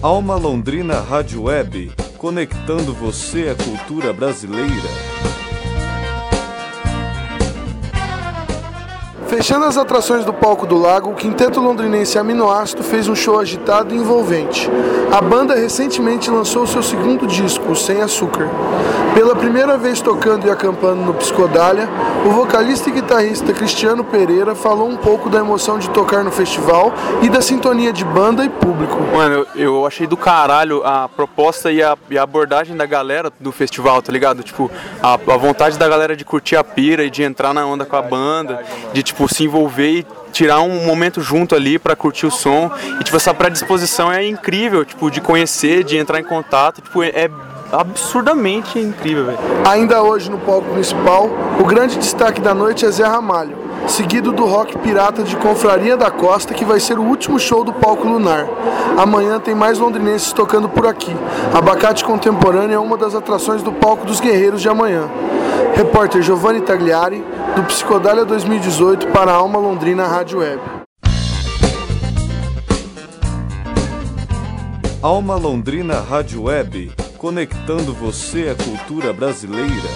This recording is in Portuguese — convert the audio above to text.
Alma Londrina Rádio Web, conectando você à cultura brasileira. Fechando as atrações do palco do lago, o quinteto londrinense Aminoácido fez um show agitado e envolvente. A banda recentemente lançou seu segundo disco, Sem Açúcar. Pela primeira vez tocando e acampando no Psicodália, o vocalista e guitarrista Cristiano Pereira falou um pouco da emoção de tocar no festival e da sintonia de banda e público. Mano, eu, eu achei do caralho a proposta e a, e a abordagem da galera do festival, tá ligado? Tipo, a, a vontade da galera de curtir a pira e de entrar na onda com a banda, de tipo se envolver e tirar um momento junto ali para curtir o som. E tipo essa predisposição é incrível, tipo de conhecer, de entrar em contato, tipo é, absurdamente incrível. Ainda hoje no palco principal, o grande destaque da noite é Zé Ramalho, seguido do rock pirata de Confraria da Costa, que vai ser o último show do palco lunar. Amanhã tem mais londrinenses tocando por aqui. Abacate Contemporâneo é uma das atrações do palco dos Guerreiros de amanhã. Repórter Giovanni Tagliari, do Psicodália 2018 para a Alma Londrina Rádio Web. Alma Londrina Rádio Web, conectando você à cultura brasileira.